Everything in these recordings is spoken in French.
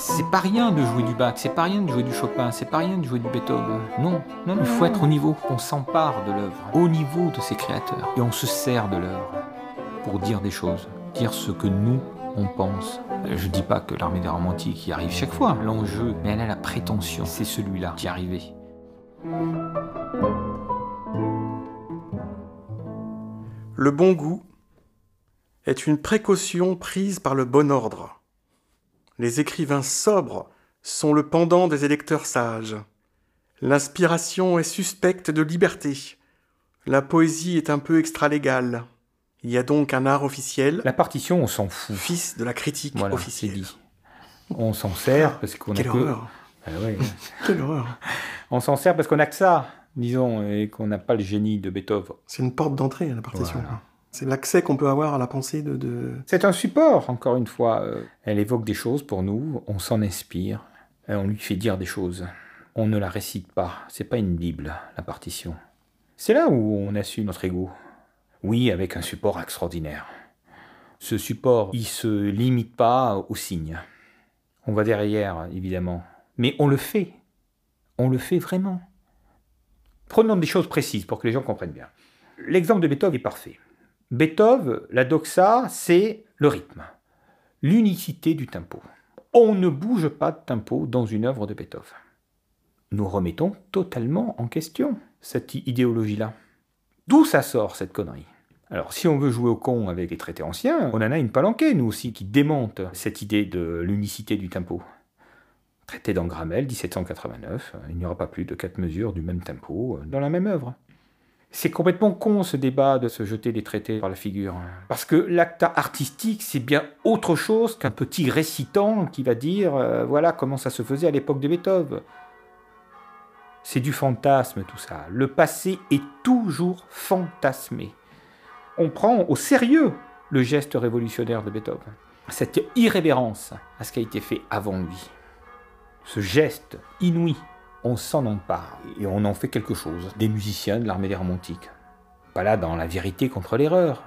C'est pas rien de jouer du Bach, c'est pas rien de jouer du Chopin, c'est pas rien de jouer du Beethoven. Non, non, il faut être au niveau. On s'empare de l'œuvre, au niveau de ses créateurs. Et on se sert de l'œuvre pour dire des choses, dire ce que nous, on pense. Je dis pas que l'armée des romantiques y arrive chaque fois. L'enjeu, mais elle a la prétention, c'est celui-là d'y arriver. Le bon goût est une précaution prise par le bon ordre. Les écrivains sobres sont le pendant des électeurs sages. L'inspiration est suspecte de liberté. La poésie est un peu extralégale. Il y a donc un art officiel. La partition, on s'en fout. Fils de la critique officielle. On s'en sert parce qu'on a Quelle horreur. Ah ouais. Quelle horreur. On s'en sert parce qu'on a que ça, disons, et qu'on n'a pas le génie de Beethoven. C'est une porte d'entrée à la partition. Voilà. C'est l'accès qu'on peut avoir à la pensée de. C'est un support, encore une fois. Euh, Elle évoque des choses pour nous, on s'en inspire, et on lui fait dire des choses. On ne la récite pas, c'est pas une Bible, la partition. C'est là où on a su notre ego. Oui, avec un support extraordinaire. Ce support, il se limite pas aux signes. On va derrière, évidemment. Mais on le fait. On le fait vraiment. Prenons des choses précises pour que les gens comprennent bien. L'exemple de Beethoven est parfait. Beethoven, la doxa, c'est le rythme, l'unicité du tempo. On ne bouge pas de tempo dans une œuvre de Beethoven. Nous remettons totalement en question cette idéologie-là. D'où ça sort cette connerie? Alors, si on veut jouer au con avec les traités anciens, on en a une palanquée, nous aussi, qui démonte cette idée de l'unicité du tempo. Traité d'Angramel, 1789, il n'y aura pas plus de quatre mesures du même tempo dans la même œuvre. C'est complètement con ce débat de se jeter des traités par la figure. Parce que l'acte artistique, c'est bien autre chose qu'un petit récitant qui va dire euh, voilà comment ça se faisait à l'époque de Beethoven. C'est du fantasme tout ça. Le passé est toujours fantasmé. On prend au sérieux le geste révolutionnaire de Beethoven. Cette irrévérence à ce qui a été fait avant lui. Ce geste inouï on s'en empare et on en fait quelque chose. Des musiciens de l'armée des romantiques. Pas là dans la vérité contre l'erreur.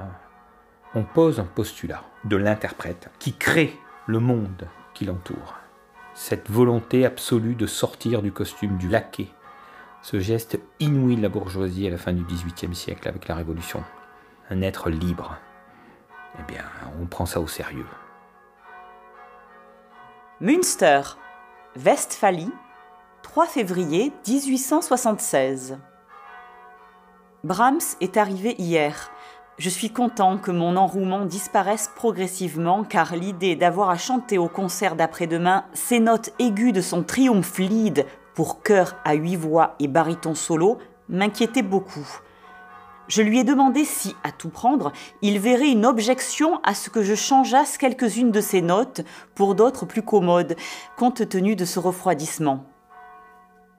On pose un postulat de l'interprète qui crée le monde qui l'entoure. Cette volonté absolue de sortir du costume du laquais. Ce geste inouï de la bourgeoisie à la fin du XVIIIe siècle avec la Révolution. Un être libre. Eh bien, on prend ça au sérieux. Münster, Westphalie, 3 février 1876. Brahms est arrivé hier. Je suis content que mon enrouement disparaisse progressivement car l'idée d'avoir à chanter au concert d'après-demain ces notes aiguës de son triomphe lead pour chœur à huit voix et baryton solo m'inquiétait beaucoup. Je lui ai demandé si, à tout prendre, il verrait une objection à ce que je changeasse quelques-unes de ces notes pour d'autres plus commodes, compte tenu de ce refroidissement.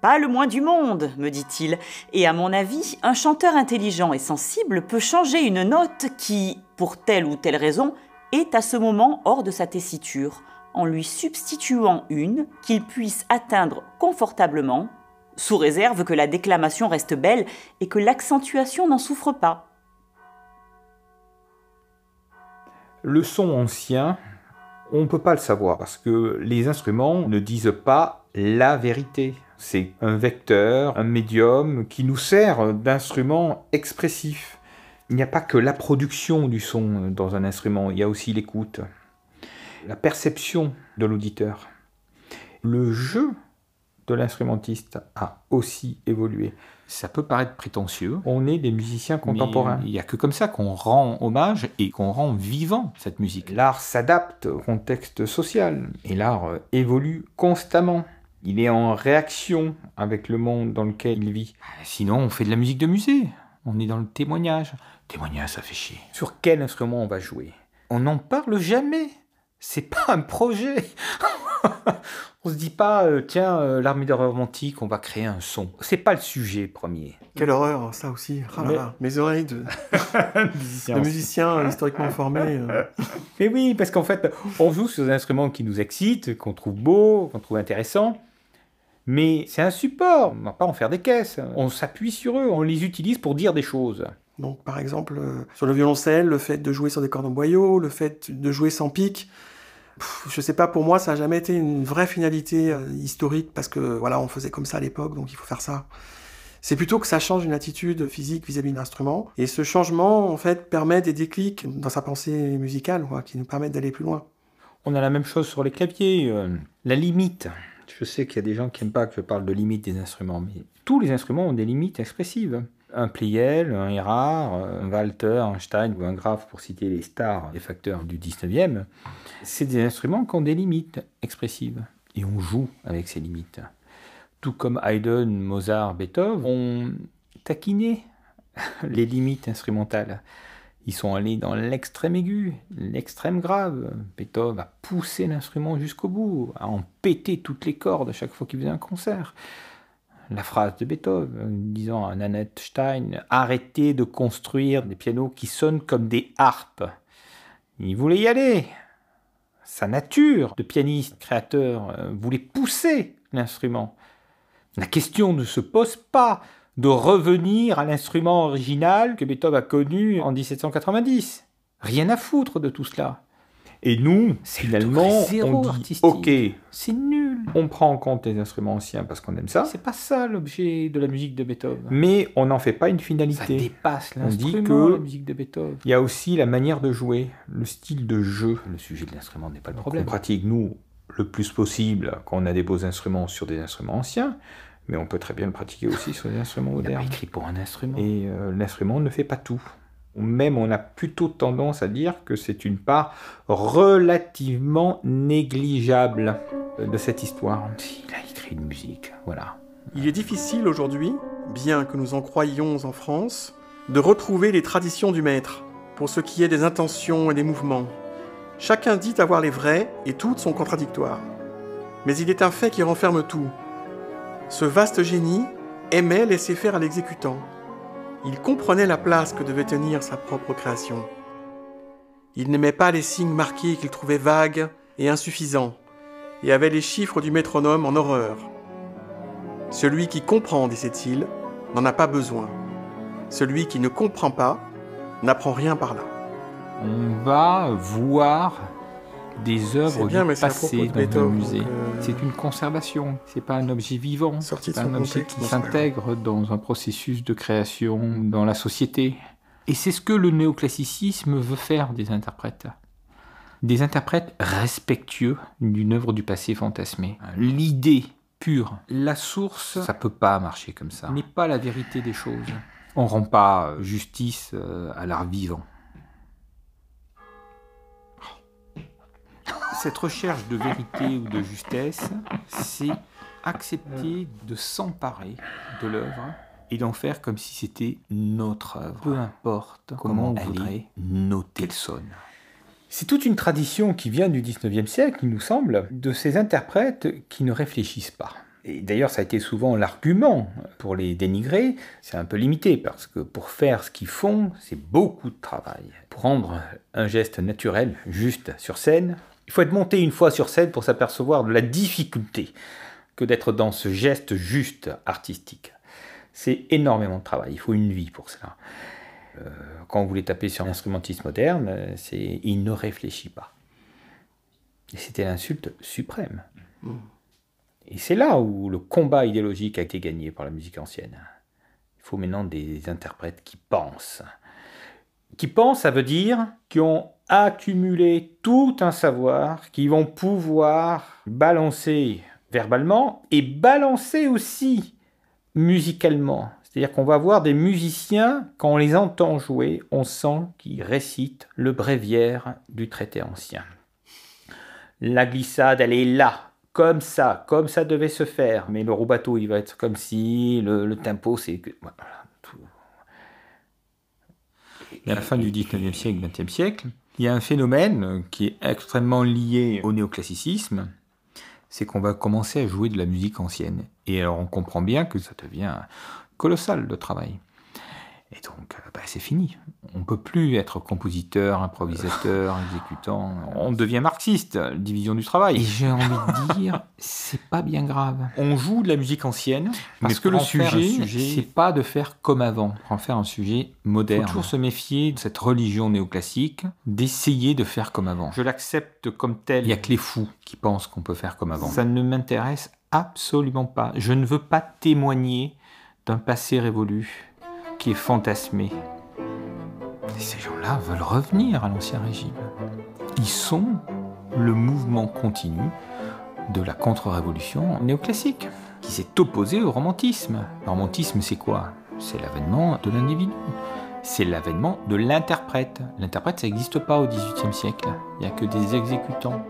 Pas le moins du monde, me dit-il, et à mon avis, un chanteur intelligent et sensible peut changer une note qui, pour telle ou telle raison, est à ce moment hors de sa tessiture, en lui substituant une qu'il puisse atteindre confortablement, sous réserve que la déclamation reste belle et que l'accentuation n'en souffre pas. Le son ancien, on ne peut pas le savoir parce que les instruments ne disent pas la vérité. C'est un vecteur, un médium qui nous sert d'instrument expressif. Il n'y a pas que la production du son dans un instrument, il y a aussi l'écoute, la perception de l'auditeur. Le jeu de l'instrumentiste a aussi évolué. Ça peut paraître prétentieux. On est des musiciens contemporains. Il n'y a que comme ça qu'on rend hommage et qu'on rend vivant cette musique. L'art s'adapte au contexte social et l'art évolue constamment. Il est en réaction avec le monde dans lequel il vit. Sinon, on fait de la musique de musée. On est dans le témoignage. Témoignage, ça fait chier. Sur quel instrument on va jouer? On n'en parle jamais. C'est pas un projet. on se dit pas, euh, tiens, euh, l'armée de romantique, on va créer un son. C'est pas le sujet premier. Quelle horreur, ça aussi. Ah là Mais- là, Mes oreilles de, de musiciens historiquement formés. euh. Mais oui, parce qu'en fait, on joue sur des instruments qui nous excitent, qu'on trouve beaux, qu'on trouve intéressants. Mais c'est un support, on va pas en faire des caisses. On s'appuie sur eux, on les utilise pour dire des choses. Donc, par exemple, euh, sur le violoncelle, le fait de jouer sur des cordes en boyau, le fait de jouer sans pic, je sais pas, pour moi, ça a jamais été une vraie finalité euh, historique parce que voilà, on faisait comme ça à l'époque, donc il faut faire ça. C'est plutôt que ça change une attitude physique vis-à-vis de l'instrument. Et ce changement, en fait, permet des déclics dans sa pensée musicale, quoi, qui nous permettent d'aller plus loin. On a la même chose sur les claviers. euh, la limite. Je sais qu'il y a des gens qui n'aiment pas que je parle de limite des instruments, mais tous les instruments ont des limites expressives. Un pliel, un Erard, un Walter, un Stein ou un Graf, pour citer les stars, les facteurs du 19e, c'est des instruments qui ont des limites expressives. Et on joue avec ces limites. Tout comme Haydn, Mozart, Beethoven ont taquiné les limites instrumentales. Ils sont allés dans l'extrême aigu, l'extrême grave. Beethoven a poussé l'instrument jusqu'au bout, a en pété toutes les cordes à chaque fois qu'il faisait un concert. La phrase de Beethoven disant à Nanette Stein Arrêtez de construire des pianos qui sonnent comme des harpes. Il voulait y aller. Sa nature de pianiste, créateur, euh, voulait pousser l'instrument. La question ne se pose pas de revenir à l'instrument original que Beethoven a connu en 1790. Rien à foutre de tout cela. Et nous, finalement, on dit OK, c'est nul. On prend en compte les instruments anciens parce qu'on aime ça. C'est pas ça l'objet de la musique de Beethoven. Mais on n'en fait pas une finalité. Ça dépasse l'instrument, la musique de Beethoven. Il y a aussi la manière de jouer, le style de jeu. Le sujet de l'instrument n'est pas le problème. On pratique, nous, le plus possible quand on a des beaux instruments sur des instruments anciens. Mais on peut très bien le pratiquer aussi sur des instruments modernes. écrit pour un instrument. Et euh, l'instrument ne fait pas tout. Même on a plutôt tendance à dire que c'est une part relativement négligeable de cette histoire. Il a écrit une musique, voilà. Il est difficile aujourd'hui, bien que nous en croyions en France, de retrouver les traditions du maître, pour ce qui est des intentions et des mouvements. Chacun dit avoir les vrais et toutes sont contradictoires. Mais il est un fait qui renferme tout. Ce vaste génie aimait laisser faire à l'exécutant. Il comprenait la place que devait tenir sa propre création. Il n'aimait pas les signes marqués qu'il trouvait vagues et insuffisants, et avait les chiffres du métronome en horreur. Celui qui comprend, disait-il, n'en a pas besoin. Celui qui ne comprend pas n'apprend rien par là. On va voir des œuvres bien, du passé dans un Beethoven, musée. euh, C'est une conservation, c'est pas un objet vivant, c'est un objet contexte, qui s'intègre dans un processus de création dans la société. Et c'est ce que le néoclassicisme veut faire des interprètes. Des interprètes respectueux d'une œuvre du passé fantasmée. L'idée pure, la source, ça peut pas marcher comme ça. N'est pas la vérité des choses. On rend pas justice euh, à l'art vivant. Cette recherche de vérité ou de justesse, c'est accepter de s'emparer de l'œuvre et d'en faire comme si c'était notre œuvre. Peu importe comment, on voudrait noter qu'elle sonne. C'est toute une tradition qui vient du 19e siècle, il nous semble, de ces interprètes qui ne réfléchissent pas. Et d'ailleurs, ça a été souvent l'argument pour les dénigrer. C'est un peu limité parce que pour faire ce qu'ils font, c'est beaucoup de travail. Pour rendre un geste naturel, juste sur scène, il faut être monté une fois sur scène pour s'apercevoir de la difficulté que d'être dans ce geste juste artistique. C'est énormément de travail, il faut une vie pour cela. Euh, quand vous voulez taper sur l'instrumentiste moderne, il ne réfléchit pas. Et c'était l'insulte suprême. Et c'est là où le combat idéologique a été gagné par la musique ancienne. Il faut maintenant des interprètes qui pensent. Qui pensent, ça veut dire qui ont accumulé tout un savoir, qui vont pouvoir balancer verbalement et balancer aussi musicalement. C'est-à-dire qu'on va voir des musiciens, quand on les entend jouer, on sent qu'ils récitent le bréviaire du traité ancien. La glissade, elle est là, comme ça, comme ça devait se faire. Mais le rubato, il va être comme si, le, tempo, c'est... à la fin du 19e siècle, 20e siècle, il y a un phénomène qui est extrêmement lié au néoclassicisme, c'est qu'on va commencer à jouer de la musique ancienne. Et alors on comprend bien que ça devient colossal le travail. Et donc, euh, bah, c'est fini. On ne peut plus être compositeur, improvisateur, exécutant. On devient marxiste, division du travail. Et j'ai envie de dire, c'est pas bien grave. On joue de la musique ancienne, parce que le sujet, c'est pas de faire comme avant, en faire un sujet moderne. Faut toujours se méfier de cette religion néoclassique, d'essayer de faire comme avant. Je l'accepte comme tel. Il y a que les fous qui pensent qu'on peut faire comme avant. Ça ne m'intéresse absolument pas. Je ne veux pas témoigner d'un passé révolu qui est fantasmé. Ces gens-là veulent revenir à l'Ancien Régime. Ils sont le mouvement continu de la contre-révolution néoclassique, qui s'est opposé au romantisme. Le romantisme, c'est quoi? C'est l'avènement de l'individu. C'est l'avènement de l'interprète. L'interprète, ça n'existe pas au XVIIIe siècle. Il n'y a que des exécutants.